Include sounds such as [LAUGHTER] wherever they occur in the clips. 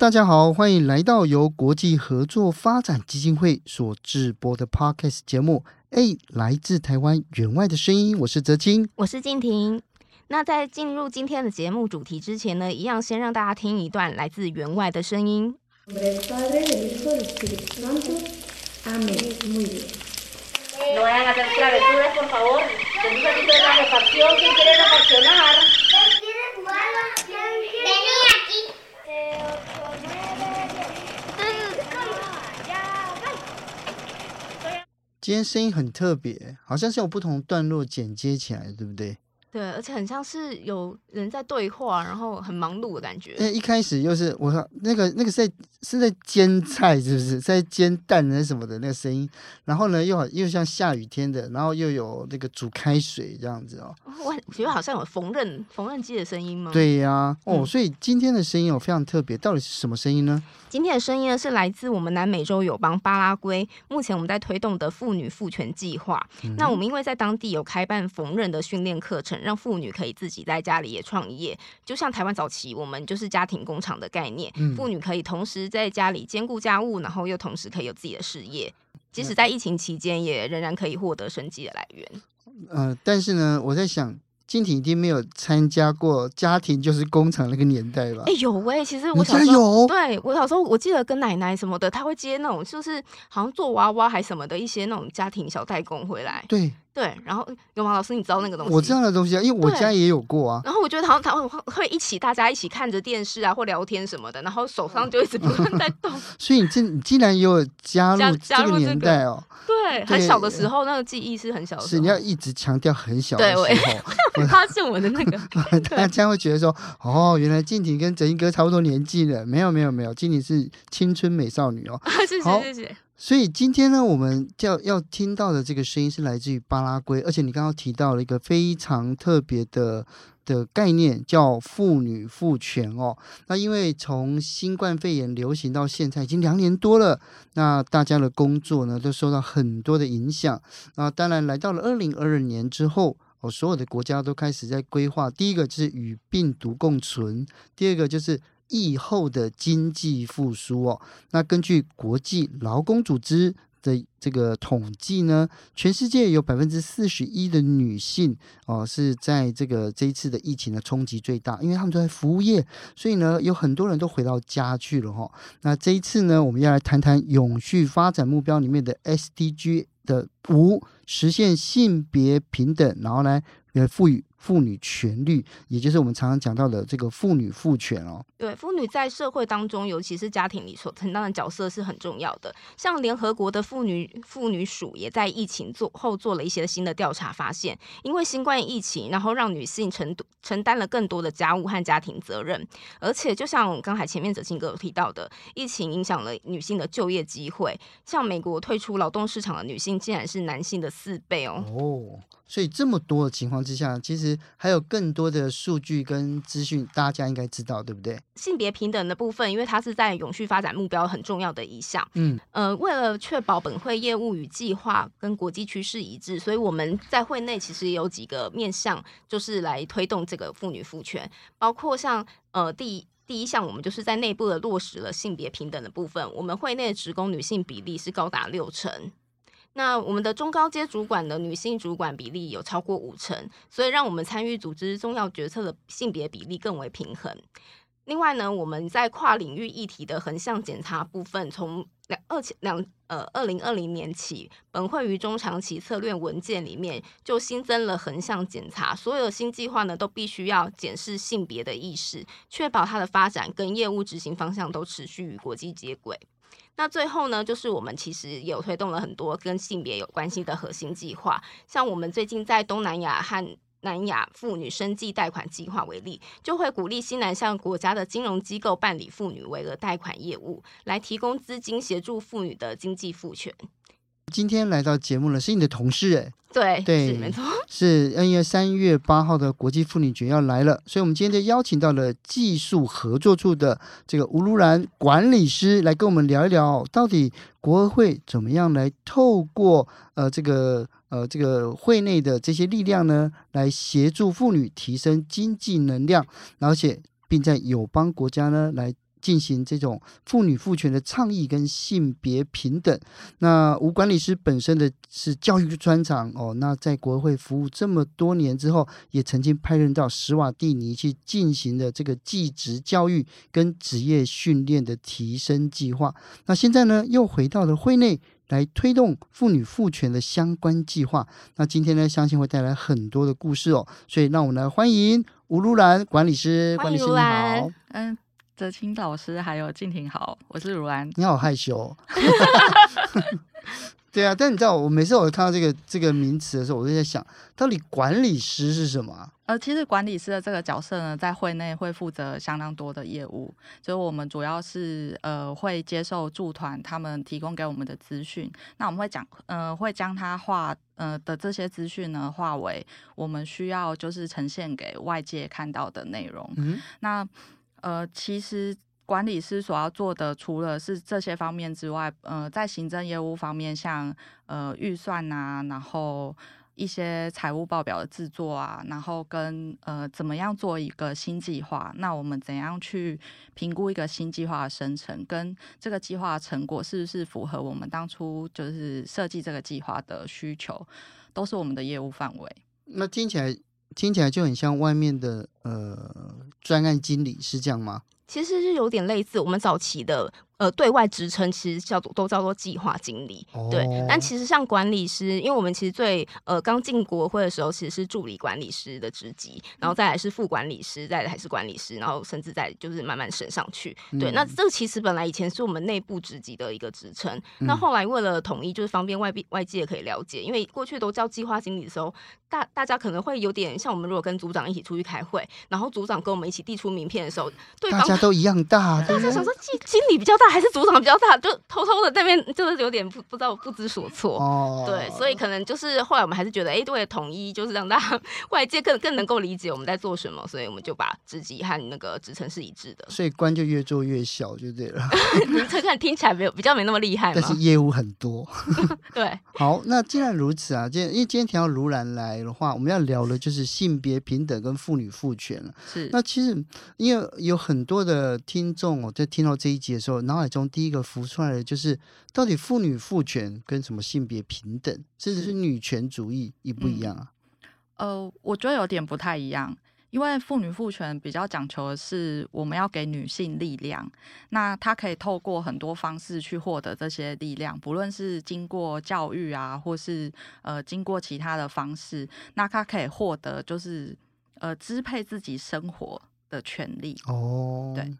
大家好，欢迎来到由国际合作发展基金会所制播的 Podcast 节目。哎，来自台湾援外的声音，我是泽清，我是静婷。那在进入今天的节目主题之前呢，一样先让大家听一段来自援外的声音。今天声音很特别，好像是有不同段落剪接起来，对不对？对，而且很像是有人在对话，然后很忙碌的感觉。那，一开始又是我说那个那个是在是在煎菜，是不是在煎蛋还是什么的那个声音？然后呢，又好又像下雨天的，然后又有那个煮开水这样子哦。我觉得好像有缝纫缝纫机的声音吗？对呀、啊，哦，所以今天的声音哦非常特别，到底是什么声音呢？今天的声音呢是来自我们南美洲友邦巴拉圭，目前我们在推动的妇女赋权计划。嗯、那我们因为在当地有开办缝纫的训练课程。让妇女可以自己在家里也创业，就像台湾早期我们就是家庭工厂的概念，嗯、妇女可以同时在家里兼顾家务，然后又同时可以有自己的事业，即使在疫情期间也仍然可以获得生计的来源。呃，但是呢，我在想。静婷一定没有参加过家庭就是工厂那个年代吧？哎、欸，有喂、欸，其实我小时候，对我小时候，我记得跟奶奶什么的，她会接那种就是好像做娃娃还什么的一些那种家庭小代工回来。对。对，然后有吗？老师，你知道那个东西？我知道的东西啊，因为我家也有过啊。然后我觉得好像他们会一起，大家一起看着电视啊，或聊天什么的，然后手上就一直不断在动。所以你竟你竟然也有加入这个年代哦？对，很小的时候那个记忆是很小的。是你要一直强调很小的时候。对，[LAUGHS] 发现我的那个，[LAUGHS] 大家会觉得说，哦，原来静婷跟哲英哥差不多年纪了。没有没有没有，静婷是青春美少女哦。谢谢谢谢。所以今天呢，我们要要听到的这个声音是来自于巴拉圭，而且你刚刚提到了一个非常特别的的概念，叫妇女赋权哦。那因为从新冠肺炎流行到现在已经两年多了，那大家的工作呢都受到很多的影响。那当然来到了二零二二年之后，哦，所有的国家都开始在规划，第一个就是与病毒共存，第二个就是。疫后的经济复苏哦，那根据国际劳工组织的这个统计呢，全世界有百分之四十一的女性哦是在这个这一次的疫情的冲击最大，因为他们都在服务业，所以呢有很多人都回到家去了哈、哦。那这一次呢，我们要来谈谈永续发展目标里面的 SDG 的五，实现性别平等，然后呢来赋予。妇女权利，也就是我们常常讲到的这个妇女赋权哦。对，妇女在社会当中，尤其是家庭里所承担的角色是很重要的。像联合国的妇女妇女署也在疫情做后做了一些新的调查，发现因为新冠疫情，然后让女性承承担了更多的家务和家庭责任，而且就像刚才前面哲清哥有提到的，疫情影响了女性的就业机会。像美国退出劳动市场的女性，竟然是男性的四倍哦。哦。所以这么多的情况之下，其实还有更多的数据跟资讯，大家应该知道，对不对？性别平等的部分，因为它是在永续发展目标很重要的一项。嗯，呃，为了确保本会业务与计划跟国际趋势一致，所以我们在会内其实也有几个面向，就是来推动这个妇女赋权，包括像呃第第一项，我们就是在内部的落实了性别平等的部分，我们会内的职工女性比例是高达六成。那我们的中高阶主管的女性主管比例有超过五成，所以让我们参与组织重要决策的性别比例更为平衡。另外呢，我们在跨领域议题的横向检查部分，从两二千两呃二零二零年起，本会于中长期策略文件里面就新增了横向检查，所有新计划呢都必须要检视性别的意识，确保它的发展跟业务执行方向都持续与国际接轨。那最后呢，就是我们其实有推动了很多跟性别有关系的核心计划，像我们最近在东南亚和南亚妇女生计贷款计划为例，就会鼓励新南向国家的金融机构办理妇女为额贷款业务，来提供资金协助妇女的经济赋权。今天来到节目了，是你的同事哎，对对，是没错，是因为三月八号的国际妇女节要来了，所以我们今天就邀请到了技术合作处的这个吴如兰管理师来跟我们聊一聊，到底国合会怎么样来透过呃这个呃这个会内的这些力量呢，来协助妇女提升经济能量，而且并在友邦国家呢来。进行这种妇女赋权的倡议跟性别平等。那吴管理师本身的是教育专长哦，那在国会服务这么多年之后，也曾经派任到史瓦蒂尼去进行的这个技职教育跟职业训练的提升计划。那现在呢，又回到了会内来推动妇女赋权的相关计划。那今天呢，相信会带来很多的故事哦。所以让我们来欢迎吴如兰管理师。管理师你好，嗯。泽清老师还有静婷好，我是如兰。你好害羞，[LAUGHS] 对啊，但你知道，我每次我看到这个这个名词的时候，我就在想，到底管理师是什么？呃，其实管理师的这个角色呢，在会内会负责相当多的业务，所以我们主要是呃会接受驻团他们提供给我们的资讯，那我们会讲呃会将它化呃的这些资讯呢化为我们需要就是呈现给外界看到的内容。嗯，那。呃，其实管理师所要做的，除了是这些方面之外，呃，在行政业务方面，像呃预算啊，然后一些财务报表的制作啊，然后跟呃怎么样做一个新计划，那我们怎样去评估一个新计划的生成，跟这个计划成果是不是符合我们当初就是设计这个计划的需求，都是我们的业务范围。那听起来。听起来就很像外面的呃专案经理，是这样吗？其实是有点类似我们早期的。呃，对外职称其实叫做都叫做计划经理，哦、对。但其实像管理师，因为我们其实最呃刚进国会的时候，其实是助理管理师的职级，然后再来是副管理师，再来还是管理师，然后甚至再就是慢慢升上去。对，嗯、那这个其实本来以前是我们内部职级的一个职称，嗯、那后来为了统一，就是方便外边外界可以了解，因为过去都叫计划经理的时候，大大家可能会有点像我们如果跟组长一起出去开会，然后组长跟我们一起递出名片的时候，对方大家都一样大，大家想说经经理比较大。还是组长比较大，就偷偷的那边就是有点不不知道不知所措。哦，对，所以可能就是后来我们还是觉得，哎，对，统一就是让大家外界更更能够理解我们在做什么，所以我们就把职级和那个职称是一致的。所以官就越做越小，就 [LAUGHS] 对了。你这看听起来没有比较没那么厉害，但是业务很多。对，好，那既然如此啊，今因为今天提到卢兰来的话，我们要聊的就是性别平等跟妇女赋权了。是，那其实因为有很多的听众哦，在听到这一集的时候，脑海中第一个浮出来的就是，到底妇女赋权跟什么性别平等，甚至是女权主义一不一样啊？嗯、呃，我觉得有点不太一样，因为妇女赋权比较讲求的是我们要给女性力量，那她可以透过很多方式去获得这些力量，不论是经过教育啊，或是呃经过其他的方式，那她可以获得就是呃支配自己生活的权利。哦，对。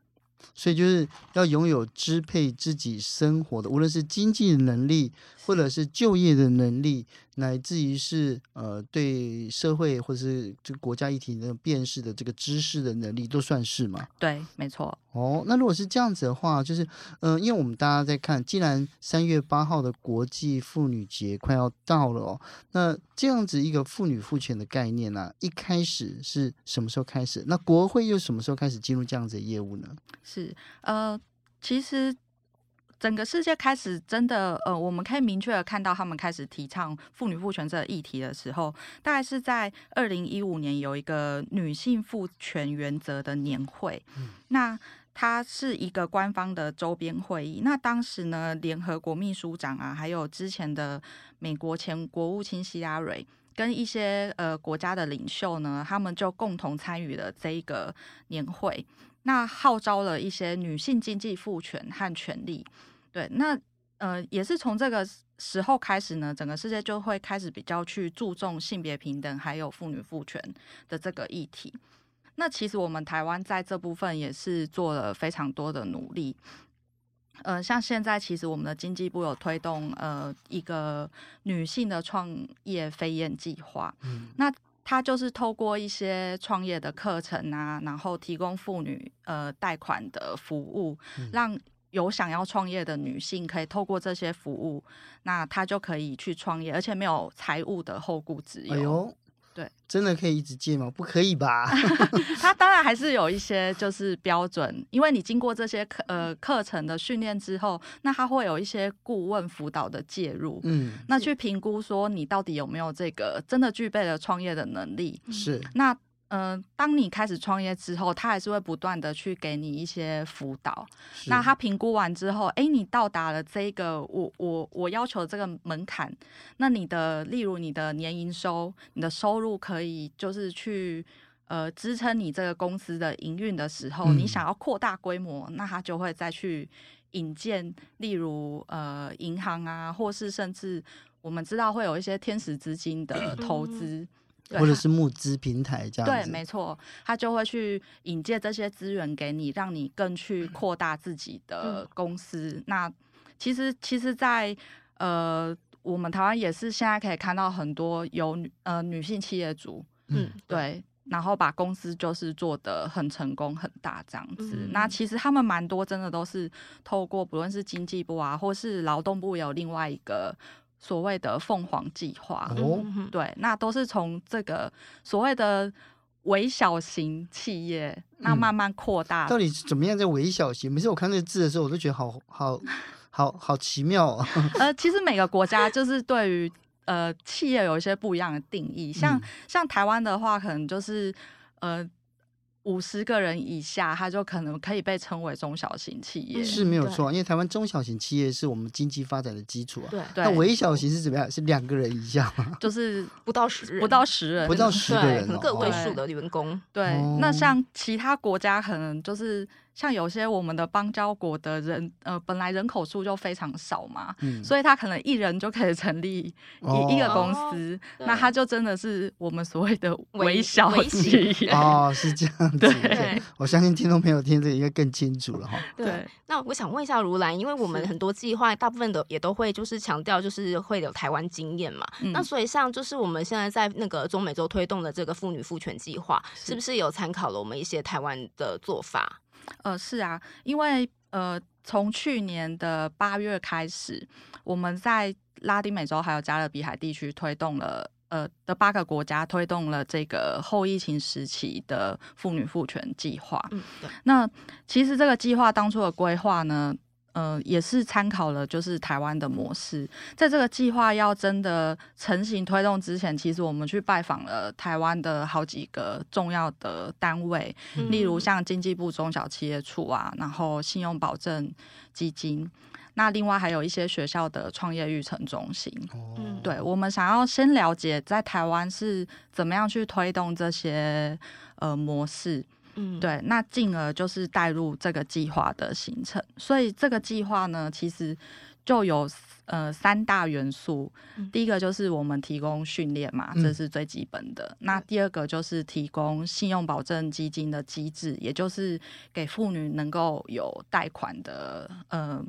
所以就是要拥有支配自己生活的，无论是经济能力，或者是就业的能力。乃至于是呃，对社会或者是这个国家议题的辨识的这个知识的能力，都算是嘛？对，没错。哦，那如果是这样子的话，就是嗯、呃，因为我们大家在看，既然三月八号的国际妇女节快要到了哦，那这样子一个妇女赋权的概念呢、啊，一开始是什么时候开始？那国会又什么时候开始进入这样子的业务呢？是呃，其实。整个世界开始真的，呃，我们可以明确的看到他们开始提倡妇女赋权这个议题的时候，大概是在二零一五年有一个女性赋权原则的年会。嗯、那它是一个官方的周边会议。那当时呢，联合国秘书长啊，还有之前的美国前国务卿希拉蕊，跟一些呃国家的领袖呢，他们就共同参与了这一个年会。那号召了一些女性经济赋权和权利。对，那呃，也是从这个时候开始呢，整个世界就会开始比较去注重性别平等，还有妇女赋权的这个议题。那其实我们台湾在这部分也是做了非常多的努力。呃，像现在其实我们的经济部有推动呃一个女性的创业飞燕计划，嗯，那它就是透过一些创业的课程啊，然后提供妇女呃贷款的服务，嗯、让有想要创业的女性可以透过这些服务，那她就可以去创业，而且没有财务的后顾之忧。哎呦对，真的可以一直借吗？不可以吧？[LAUGHS] [LAUGHS] 他当然还是有一些就是标准，因为你经过这些课呃课程的训练之后，那他会有一些顾问辅导的介入，嗯，那去评估说你到底有没有这个真的具备了创业的能力，是那。嗯、呃，当你开始创业之后，他还是会不断的去给你一些辅导。那他评估完之后，哎，你到达了这个我我我要求的这个门槛，那你的例如你的年营收，你的收入可以就是去呃支撑你这个公司的营运的时候，嗯、你想要扩大规模，那他就会再去引荐，例如呃银行啊，或是甚至我们知道会有一些天使资金的投资。或者是募资平台这样子，对，没错，他就会去引荐这些资源给你，让你更去扩大自己的公司。嗯、那其实，其实在，在呃，我们台湾也是现在可以看到很多有女呃女性企业主，嗯，对，然后把公司就是做得很成功很大这样子。嗯、那其实他们蛮多真的都是透过不论是经济部啊，或是劳动部有另外一个。所谓的凤凰计划，哦，对，那都是从这个所谓的微小型企业，那慢慢扩大，嗯。到底怎么样在微小型？每次我看这个字的时候，我都觉得好好好好奇妙啊。[LAUGHS] 呃，其实每个国家就是对于呃企业有一些不一样的定义，像、嗯、像台湾的话，可能就是呃。五十个人以下，它就可能可以被称为中小型企业，是没有错。因为台湾中小型企业是我们经济发展的基础啊。对，那微小型是怎么样？是两个人以下吗？[LAUGHS] 就是不到十人，不到十人，不到十个人，个位数的员工。对，那像其他国家可能就是。像有些我们的邦交国的人，呃，本来人口数就非常少嘛，嗯、所以他可能一人就可以成立一、哦、一个公司，哦、那他就真的是我们所谓的微小企业哦，是这样子。对，我相信听众朋友听这个应该更清楚了哈。对，那我想问一下如兰，因为我们很多计划大部分的也都会就是强调就是会有台湾经验嘛，嗯、那所以像就是我们现在在那个中美洲推动的这个妇女赋权计划，是，是不是有参考了我们一些台湾的做法？呃，是啊，因为呃，从去年的八月开始，我们在拉丁美洲还有加勒比海地区推动了呃的八个国家推动了这个后疫情时期的妇女赋权计划。嗯，对。那其实这个计划当初的规划呢，呃，也是参考了就是台湾的模式，在这个计划要真的成型推动之前，其实我们去拜访了台湾的好几个重要的单位，嗯、例如像经济部中小企业处啊，然后信用保证基金，那另外还有一些学校的创业育成中心。哦、对，我们想要先了解在台湾是怎么样去推动这些呃模式。嗯，对，那进而就是带入这个计划的形成，所以这个计划呢，其实就有呃三大元素。嗯、第一个就是我们提供训练嘛，这是最基本的。嗯、那第二个就是提供信用保证基金的机制，也就是给妇女能够有贷款的嗯。呃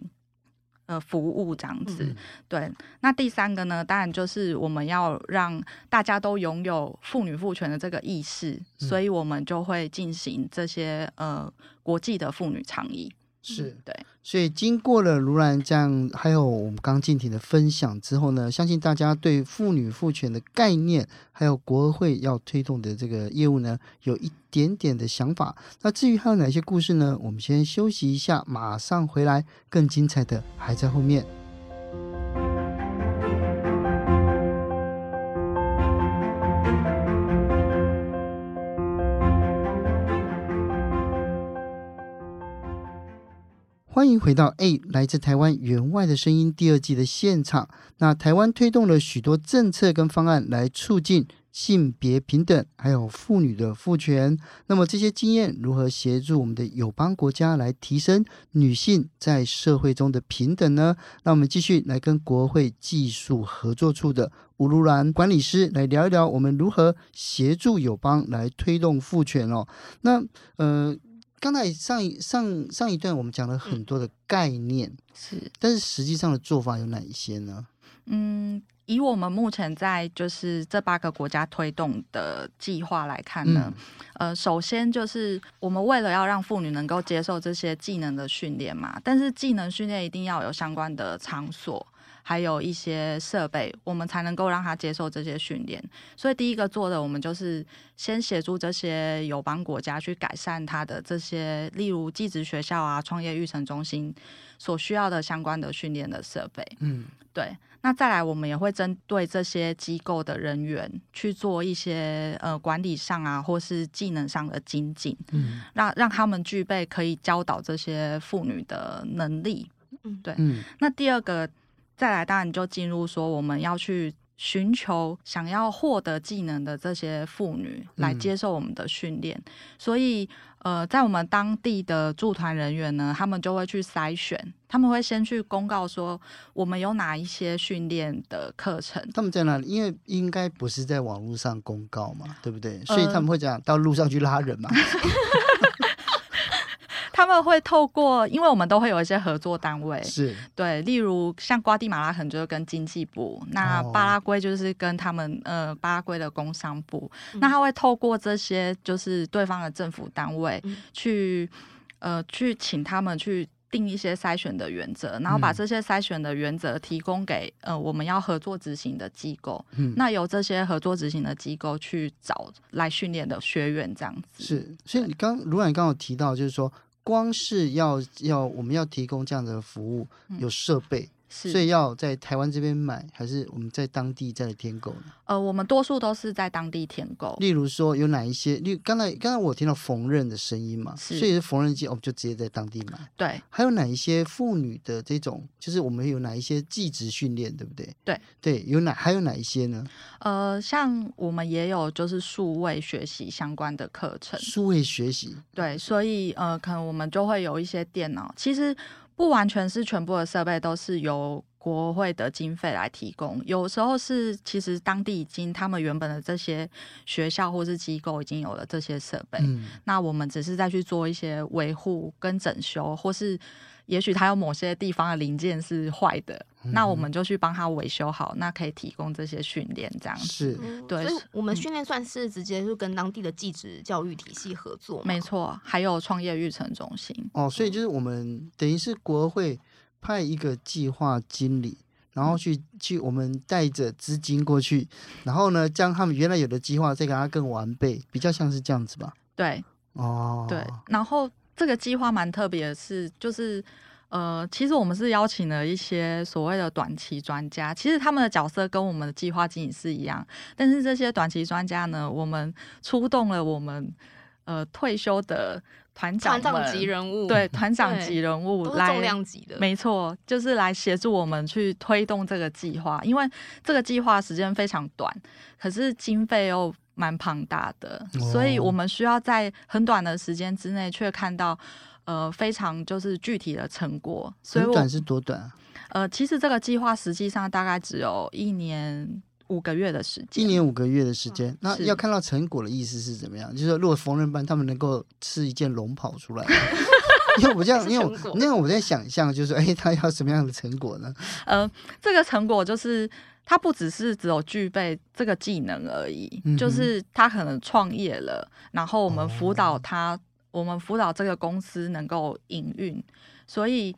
呃，服务这样子，嗯、对。那第三个呢，当然就是我们要让大家都拥有妇女赋权的这个意识，嗯、所以我们就会进行这些呃国际的妇女倡议。是、嗯、对，所以经过了如兰这样，还有我们刚静婷的分享之后呢，相信大家对妇女赋权的概念，还有国合会要推动的这个业务呢，有一点点的想法。那至于还有哪些故事呢？我们先休息一下，马上回来，更精彩的还在后面。欢迎回到《A 来自台湾援外的声音》第二季的现场。那台湾推动了许多政策跟方案来促进性别平等，还有妇女的赋权。那么这些经验如何协助我们的友邦国家来提升女性在社会中的平等呢？那我们继续来跟国会技术合作处的吴如兰管理师来聊一聊，我们如何协助友邦来推动赋权哦。那呃。刚才上一上上一段我们讲了很多的概念，嗯、是，但是实际上的做法有哪一些呢？嗯，以我们目前在就是这八个国家推动的计划来看呢，嗯、呃，首先就是我们为了要让妇女能够接受这些技能的训练嘛，但是技能训练一定要有相关的场所。还有一些设备，我们才能够让他接受这些训练。所以第一个做的，我们就是先协助这些友邦国家去改善他的这些，例如技职学校啊、创业育成中心所需要的相关的训练的设备。嗯，对。那再来，我们也会针对这些机构的人员去做一些呃管理上啊，或是技能上的精进。嗯，让让他们具备可以教导这些妇女的能力。嗯，对。嗯，那第二个。再来，当然你就进入说，我们要去寻求想要获得技能的这些妇女来接受我们的训练。嗯、所以，呃，在我们当地的驻团人员呢，他们就会去筛选，他们会先去公告说，我们有哪一些训练的课程。他们在哪里？因为应该不是在网络上公告嘛，对不对？所以他们会讲到路上去拉人嘛。[LAUGHS] 呃他们会透过，因为我们都会有一些合作单位，是。对，例如像瓜地马拉可能就是跟经济部，那巴拉圭就是跟他们呃巴拉圭的工商部，嗯、那他会透过这些就是对方的政府单位去、嗯、呃去请他们去定一些筛选的原则，然后把这些筛选的原则提供给呃我们要合作执行的机构，嗯，那由这些合作执行的机构去找来训练的学员这样子。是，所以你刚卢兰刚刚有提到就是说。光是要要我们要提供这样的服务，有设备。嗯所以要在台湾这边买，还是我们在当地再来添购呢？呃，我们多数都是在当地添购。例如说，有哪一些？例如刚才刚才我听到缝纫的声音嘛，所以是缝纫机，我们就直接在当地买。对。还有哪一些妇女的这种，就是我们有哪一些技职训练，对不对？对对，有哪还有哪一些呢？呃，像我们也有就是数位学习相关的课程。数位学习。对，所以呃，可能我们就会有一些电脑，其实。不完全是全部的设备都是由国会的经费来提供，有时候是其实当地已经他们原本的这些学校或是机构已经有了这些设备，嗯、那我们只是再去做一些维护跟整修，或是也许它有某些地方的零件是坏的，嗯、那我们就去帮他维修好，那可以提供这些训练这样子。是，对，所以我们训练算是直接就跟当地的技职教育体系合作，没错，还有创业育成中心。哦，所以就是我们等于是国会。派一个计划经理，然后去去，我们带着资金过去，然后呢，将他们原来有的计划再给他更完备，比较像是这样子吧？对，哦，对。然后这个计划蛮特别的是，就是呃，其实我们是邀请了一些所谓的短期专家，其实他们的角色跟我们的计划经理是一样，但是这些短期专家呢，我们出动了我们呃退休的。团长级人物，对，团长级人物来，重量级的，没错，就是来协助我们去推动这个计划。因为这个计划时间非常短，可是经费又蛮庞大的，哦、所以我们需要在很短的时间之内，却看到呃非常就是具体的成果。所以很短是多短啊？呃，其实这个计划实际上大概只有一年。五个月的时间，一年五个月的时间，嗯、那要看到成果的意思是怎么样？是就是说，如果缝纫班他们能够吃一件龙袍出来，[LAUGHS] 因为我这样，因为我那我在想象，就是哎，他要什么样的成果呢？[LAUGHS] 呃，这个成果就是他不只是只有具备这个技能而已，嗯、就是他可能创业了，然后我们辅导他，哦、我们辅导这个公司能够营运，所以。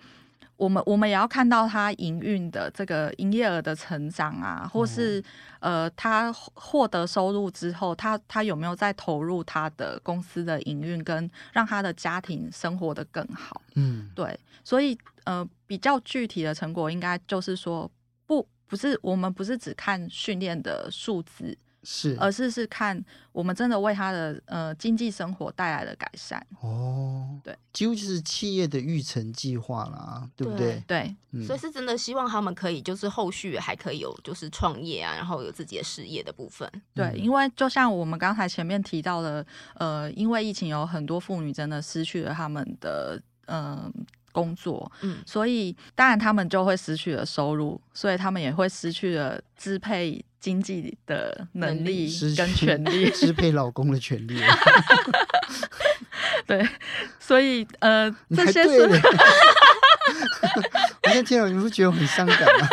我们我们也要看到它营运的这个营业额的成长啊，或是呃，他获得收入之后，他他有没有在投入他的公司的营运，跟让他的家庭生活的更好？嗯，对，所以呃，比较具体的成果应该就是说，不不是我们不是只看训练的数字。是，而是是看我们真的为他的呃经济生活带来了改善哦，对，几乎就是企业的育成计划啦，对不对？对，嗯、所以是真的希望他们可以就是后续还可以有就是创业啊，然后有自己的事业的部分。对，因为就像我们刚才前面提到的，呃，因为疫情有很多妇女真的失去了他们的嗯、呃、工作，嗯，所以当然他们就会失去了收入，所以他们也会失去了支配。经济的能力跟权利，[LAUGHS] 支配老公的权利。[LAUGHS] 对，所以呃，这些是。[LAUGHS] 我现在听了，你不觉得我很伤感吗？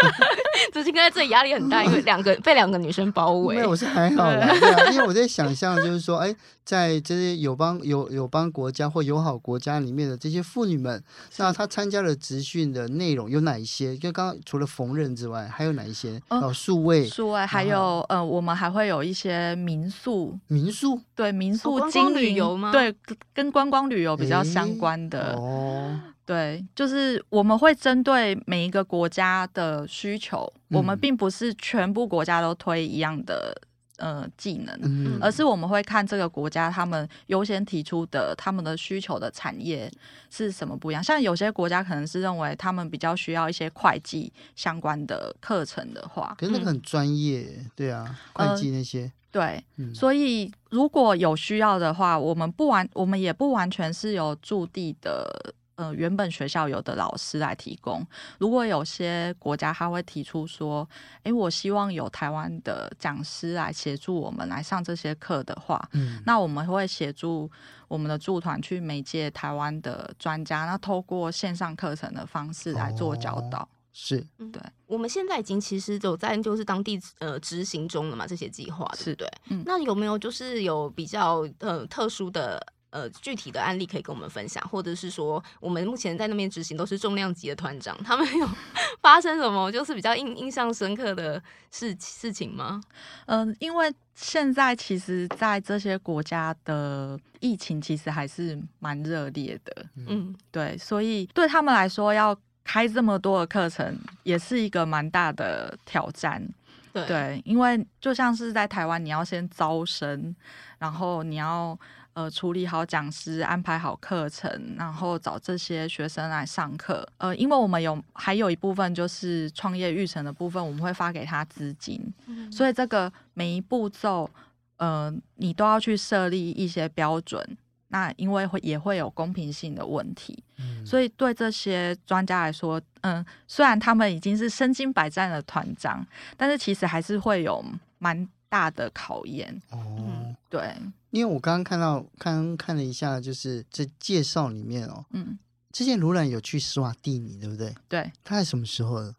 子清哥在这里压力很大，因为两个被两个女生包围。没有，我是还好啦，对啊，因为我在想象，就是说，哎，在这些友邦友友邦国家或友好国家里面的这些妇女们，那她参加了职训的内容有哪一些？就刚刚除了缝纫之外，还有哪一些？哦，数位，数位，还有呃，我们还会有一些民宿，民宿，对，民宿经营旅游吗？对，跟观光旅游比较相关的哦。对，就是我们会针对每一个国家的需求，嗯、我们并不是全部国家都推一样的呃技能，嗯、而是我们会看这个国家他们优先提出的他们的需求的产业是什么不一样。像有些国家可能是认为他们比较需要一些会计相关的课程的话，可是那个很专业，嗯、对啊，会计那些。呃、对，嗯、所以如果有需要的话，我们不完，我们也不完全是有驻地的。呃，原本学校有的老师来提供。如果有些国家他会提出说，诶，我希望有台湾的讲师来协助我们来上这些课的话，嗯，那我们会协助我们的驻团去媒介台湾的专家，那透过线上课程的方式来做教导。哦、是，对。我们现在已经其实有在就是当地呃执行中了嘛，这些计划，是对。嗯，那有没有就是有比较呃特殊的？呃，具体的案例可以跟我们分享，或者是说，我们目前在那边执行都是重量级的团长，他们有 [LAUGHS] 发生什么就是比较印印象深刻的事事情吗？嗯、呃，因为现在其实，在这些国家的疫情其实还是蛮热烈的，嗯，对，所以对他们来说，要开这么多的课程，也是一个蛮大的挑战，对，对，因为就像是在台湾，你要先招生，然后你要。呃，处理好讲师，安排好课程，然后找这些学生来上课。呃，因为我们有还有一部分就是创业育成的部分，我们会发给他资金，嗯、所以这个每一步骤，呃，你都要去设立一些标准。那因为会也会有公平性的问题，嗯、所以对这些专家来说，嗯、呃，虽然他们已经是身经百战的团长，但是其实还是会有蛮大的考验。哦，嗯、对。因为我刚刚看到，刚刚看了一下，就是这介绍里面哦，嗯，之前卢兰有去斯瓦蒂尼，对不对？对，他在什么时候？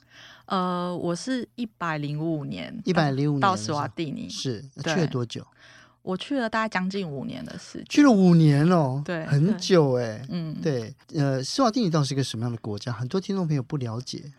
呃，我是一百零五年，一百零五年到斯瓦蒂尼，是去了多久？我去了大概将近五年的时间，去了五年哦，对，很久哎，嗯，对，呃，斯瓦蒂尼到底是一个什么样的国家？很多听众朋友不了解。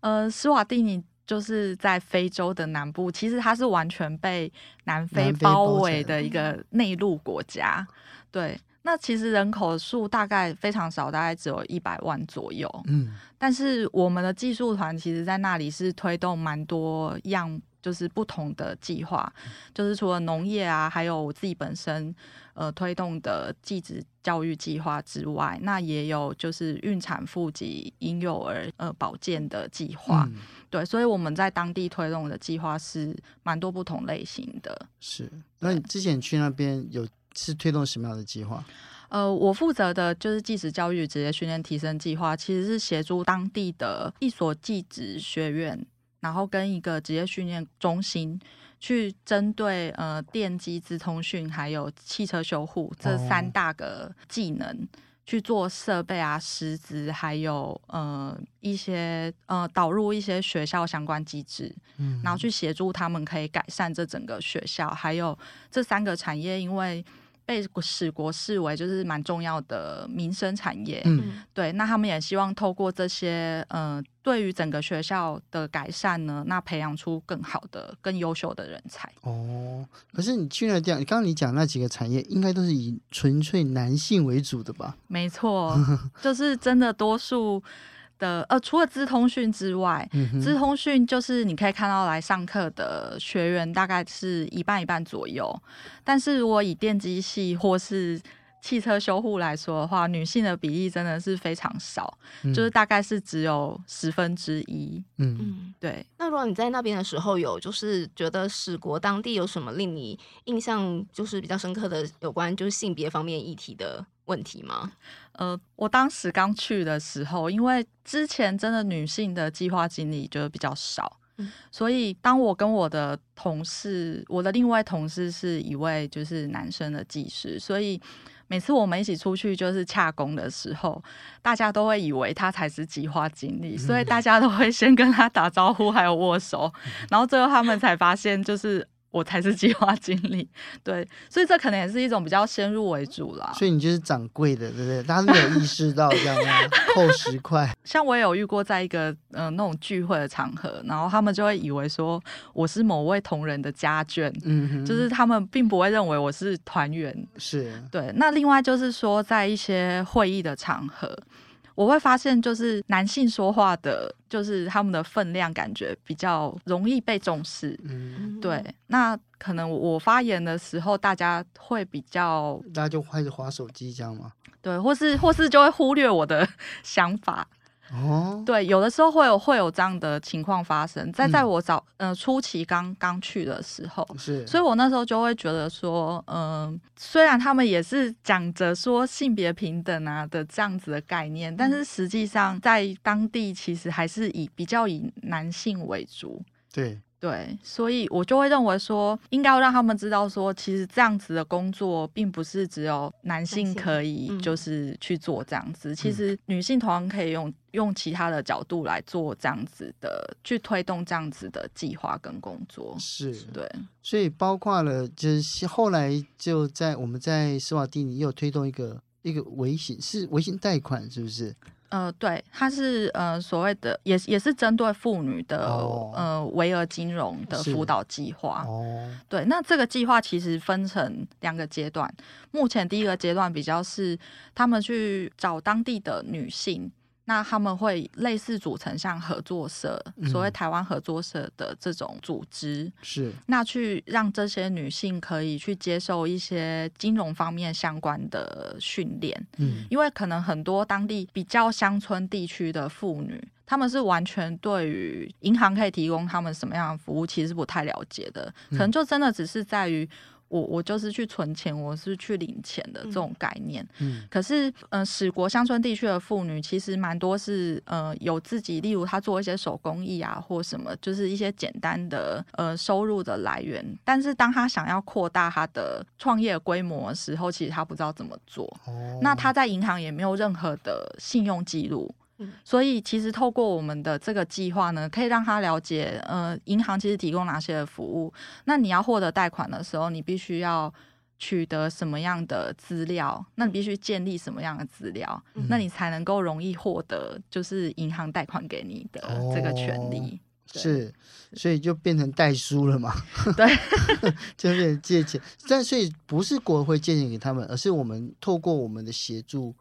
呃，斯瓦蒂尼。就是在非洲的南部，其实它是完全被南非包围的一个内陆国家。对，那其实人口数大概非常少，大概只有一百万左右。嗯，但是我们的技术团其实在那里是推动蛮多样，就是不同的计划，就是除了农业啊，还有我自己本身。呃，推动的技职教育计划之外，那也有就是孕产妇及婴幼儿呃保健的计划，嗯、对，所以我们在当地推动的计划是蛮多不同类型的。是，那你之前去那边有是推动什么样的计划？呃，我负责的就是技职教育职业训练提升计划，其实是协助当地的一所技职学院，然后跟一个职业训练中心。去针对呃电机、资通讯还有汽车修护这三大个技能、哦、去做设备啊、师资，还有呃一些呃导入一些学校相关机制，嗯，然后去协助他们可以改善这整个学校，还有这三个产业，因为。被史国视为就是蛮重要的民生产业，嗯，对，那他们也希望透过这些，呃，对于整个学校的改善呢，那培养出更好的、更优秀的人才。哦，可是你去了这样，刚刚你讲那几个产业，应该都是以纯粹男性为主的吧？[LAUGHS] 没错，就是真的多数。的呃，除了资通讯之外，资、通讯就是你可以看到来上课的学员大概是一半一半左右。但是如果以电机系或是汽车修护来说的话，女性的比例真的是非常少，嗯、就是大概是只有十分之一。嗯嗯，对。那如果你在那边的时候有就是觉得史国当地有什么令你印象就是比较深刻的有关就是性别方面议题的问题吗？呃，我当时刚去的时候，因为之前真的女性的计划经理就比较少，嗯、所以当我跟我的同事，我的另外同事是一位就是男生的技师，所以每次我们一起出去就是洽公的时候，大家都会以为他才是计划经理，所以大家都会先跟他打招呼，还有握手，然后最后他们才发现就是。我才是计划经理，对，所以这可能也是一种比较先入为主啦。所以你就是掌柜的，对不对？大家没有意识到这样扣十块。[LAUGHS] 像我也有遇过，在一个嗯、呃、那种聚会的场合，然后他们就会以为说我是某位同仁的家眷，嗯哼，就是他们并不会认为我是团员。是对。那另外就是说，在一些会议的场合。我会发现，就是男性说话的，就是他们的分量感觉比较容易被重视。嗯，对。那可能我发言的时候，大家会比较，大家就开始滑手机，这样吗？对，或是或是就会忽略我的 [LAUGHS] 想法。哦，对，有的时候会有会有这样的情况发生，在在我早呃初期刚刚去的时候，是，所以我那时候就会觉得说，嗯、呃，虽然他们也是讲着说性别平等啊的这样子的概念，但是实际上在当地其实还是以比较以男性为主。对。对，所以我就会认为说，应该要让他们知道说，其实这样子的工作并不是只有男性可以就是去做这样子，嗯、其实女性同样可以用用其他的角度来做这样子的，去推动这样子的计划跟工作。是对，所以包括了就是后来就在我们在斯瓦蒂尼又推动一个一个微型是微型贷款，是不是？呃，对，它是呃所谓的，也也是针对妇女的、哦、呃维尔金融的辅导计划。哦，对，那这个计划其实分成两个阶段。目前第一个阶段比较是他们去找当地的女性。那他们会类似组成像合作社，所谓台湾合作社的这种组织，是。那去让这些女性可以去接受一些金融方面相关的训练，嗯，因为可能很多当地比较乡村地区的妇女，他们是完全对于银行可以提供他们什么样的服务，其实不太了解的，可能就真的只是在于。我我就是去存钱，我是去领钱的这种概念。嗯，可是，呃，使国乡村地区的妇女其实蛮多是，呃，有自己，例如她做一些手工艺啊，或什么，就是一些简单的，呃，收入的来源。但是，当她想要扩大她的创业规模的时候，其实她不知道怎么做。哦，那她在银行也没有任何的信用记录。所以，其实透过我们的这个计划呢，可以让他了解，呃，银行其实提供哪些的服务。那你要获得贷款的时候，你必须要取得什么样的资料？那你必须建立什么样的资料？嗯、那你才能够容易获得，就是银行贷款给你的这个权利。哦、是，所以就变成代书了嘛？对，[LAUGHS] 就变成借钱。但所以不是国会借钱给他们，而是我们透过我们的协助。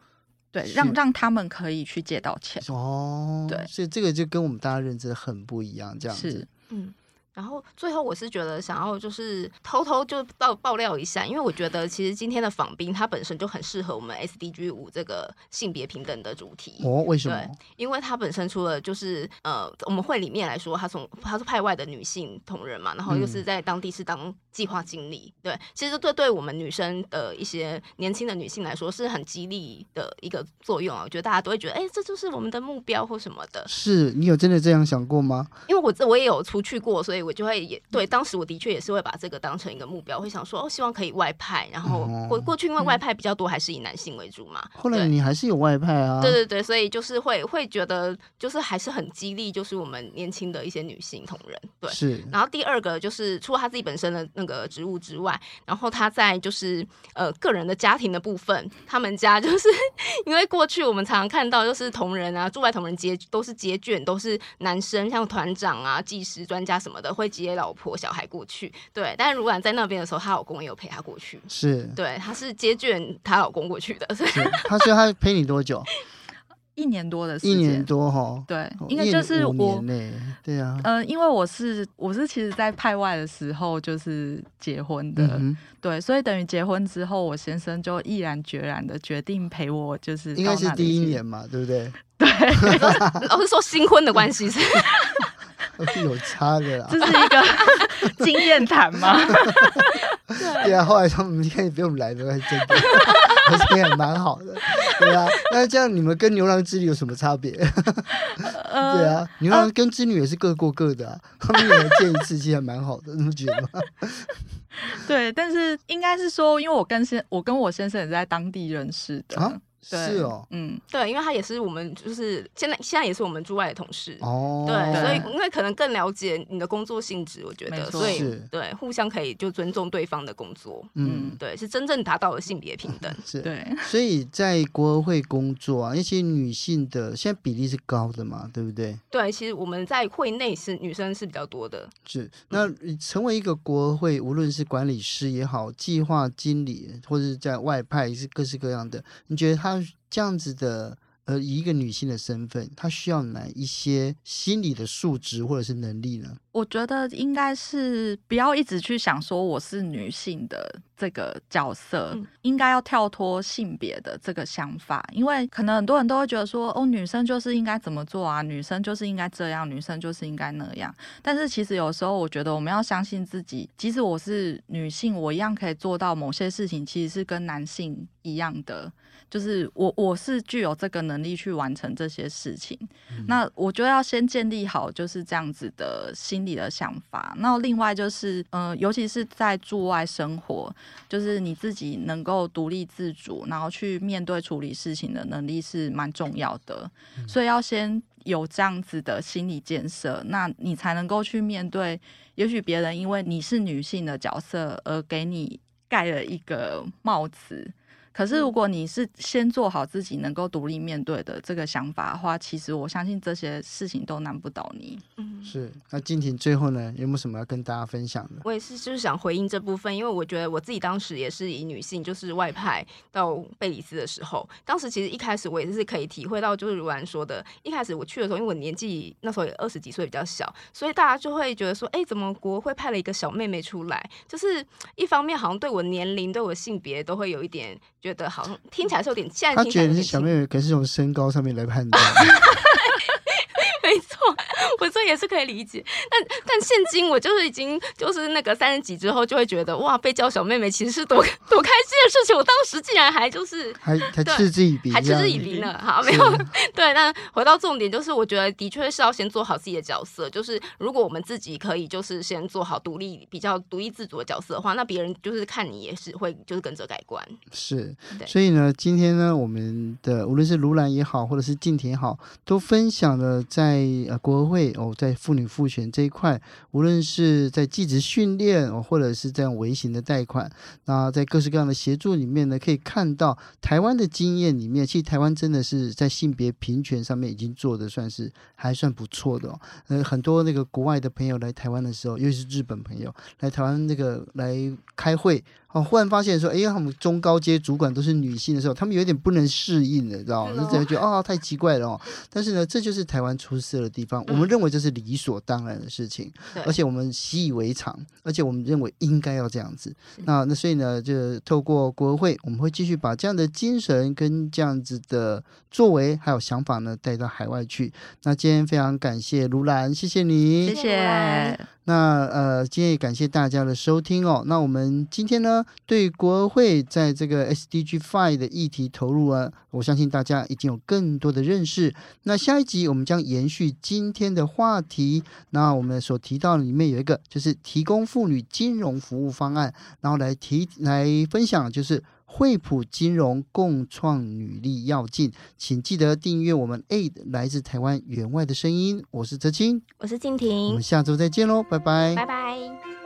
对，让让他们可以去借到钱哦。对，所以这个就跟我们大家认知很不一样，这样子。嗯。然后最后我是觉得想要就是偷偷就爆爆料一下，因为我觉得其实今天的访宾他本身就很适合我们 SDG 五这个性别平等的主题哦。为什么？对，因为他本身除了就是呃我们会里面来说，他从他是派外的女性同仁嘛，然后又是在当地是当计划经理，嗯、对，其实这对我们女生的一些年轻的女性来说是很激励的一个作用啊。我觉得大家都会觉得，哎，这就是我们的目标或什么的。是你有真的这样想过吗？因为我这我也有出去过，所以。我就会也对，当时我的确也是会把这个当成一个目标，会想说哦，希望可以外派。然后过过去因为外派比较多，还是以男性为主嘛。后来你还是有外派啊？对对对，所以就是会会觉得就是还是很激励，就是我们年轻的一些女性同仁。对，是。然后第二个就是除了他自己本身的那个职务之外，然后他在就是呃个人的家庭的部分，他们家就是 [LAUGHS] 因为过去我们常常看到就是同仁啊，驻外同仁接都是接卷，都是男生，像团长啊、技师、专家什么的。会接老婆小孩过去，对。但是如果在那边的时候，她老公也有陪她过去，是对。她是接眷她老公过去的，所以她说她陪你多久？[LAUGHS] 一年多的时间，一年多哈。对，应该就是我。对啊。呃，因为我是我是其实在派外的时候就是结婚的，嗯、对，所以等于结婚之后，我先生就毅然决然的决定陪我，就是应该是第一年嘛，对不对？[LAUGHS] 对。老是说新婚的关系是。[LAUGHS] 是有差的啦，这是一个 [LAUGHS] 经验谈吗？对啊，后来他们你看你不用来的，还真的，[LAUGHS] 而且也蛮好的，对啊。那这样你们跟牛郎织女有什么差别？对啊，牛郎跟织女也是各过各的，啊，他们也见一次，其实还蛮好的，你们觉得吗？对，但是应该是说，因为我跟先我跟我先生也是在当地认识的。啊是哦，嗯，对，因为他也是我们，就是现在现在也是我们驻外的同事。哦，对，所以因为可能更了解你的工作性质，我觉得，所以对，互相可以就尊重对方的工作，嗯，对，是真正达到了性别平等，[LAUGHS] 是，对，[LAUGHS] 所以在国合会工作啊，一些女性的现在比例是高的嘛，对不对？对，其实我们在会内是女生是比较多的，是，那成为一个国合会，无论是管理师也好，计划经理或者是在外派是各式各样的，你觉得他？这样子的，呃，以一个女性的身份，她需要哪一些心理的素质或者是能力呢？我觉得应该是不要一直去想说我是女性的这个角色，嗯、应该要跳脱性别的这个想法，因为可能很多人都会觉得说，哦，女生就是应该怎么做啊，女生就是应该这样，女生就是应该那样。但是其实有时候，我觉得我们要相信自己，即使我是女性，我一样可以做到某些事情，其实是跟男性一样的。就是我，我是具有这个能力去完成这些事情。嗯、那我觉得要先建立好就是这样子的心理的想法。那另外就是，呃，尤其是在驻外生活，就是你自己能够独立自主，然后去面对处理事情的能力是蛮重要的。嗯、所以要先有这样子的心理建设，那你才能够去面对。也许别人因为你是女性的角色而给你盖了一个帽子。可是，如果你是先做好自己能够独立面对的这个想法的话，其实我相信这些事情都难不倒你。嗯，是。那静婷最后呢，有没有什么要跟大家分享的？我也是，就是想回应这部分，因为我觉得我自己当时也是以女性就是外派到贝里斯的时候，当时其实一开始我也是可以体会到，就是如兰说的，一开始我去的时候，因为我年纪那时候也二十几岁，比较小，所以大家就会觉得说，哎，怎么国会派了一个小妹妹出来？就是一方面好像对我年龄、对我性别都会有一点。觉得好像听起来是有点，现在听起来他觉得是小妹妹，可是从身高上面来判断。[LAUGHS] 没错，我这也是可以理解。但但现今我就是已经就是那个三十几之后，就会觉得哇，被叫小妹妹其实是多 [LAUGHS] 多开心的事情。我当时竟然还就是还还嗤之以鼻，还嗤之以鼻呢。好，没有对。那回到重点，就是我觉得的确是要先做好自己的角色。就是如果我们自己可以就是先做好独立、比较独立自主的角色的话，那别人就是看你也是会就是跟着改观。是，对所以呢，今天呢，我们的无论是卢兰也好，或者是静婷也好，都分享了在。在呃国会哦，在妇女赋权这一块，无论是在技职训练哦，或者是这样微型的贷款，那在各式各样的协助里面呢，可以看到台湾的经验里面，其实台湾真的是在性别平权上面已经做的算是还算不错的哦。呃，很多那个国外的朋友来台湾的时候，尤其是日本朋友来台湾那个来开会。哦，忽然发现说，哎呀，他们中高阶主管都是女性的时候，他们有点不能适应的，知道吗？就觉得觉得啊，太奇怪了哦。[LAUGHS] 但是呢，这就是台湾出色的地方。我们认为这是理所当然的事情，而且我们习以为常，而且我们认为应该要这样子。那那所以呢，就透过国会，我们会继续把这样的精神跟这样子的作为还有想法呢带到海外去。那今天非常感谢卢兰，谢谢你，谢谢。那呃，今天也感谢大家的收听哦。那我们今天呢，对国会在这个 SDG Five 的议题投入啊，我相信大家已经有更多的认识。那下一集我们将延续今天的话题。那我们所提到里面有一个，就是提供妇女金融服务方案，然后来提来分享，就是。惠普金融共创女力要进，请记得订阅我们 AID 来自台湾员外的声音。我是哲青，我是静婷，我们下周再见喽，拜拜，拜拜。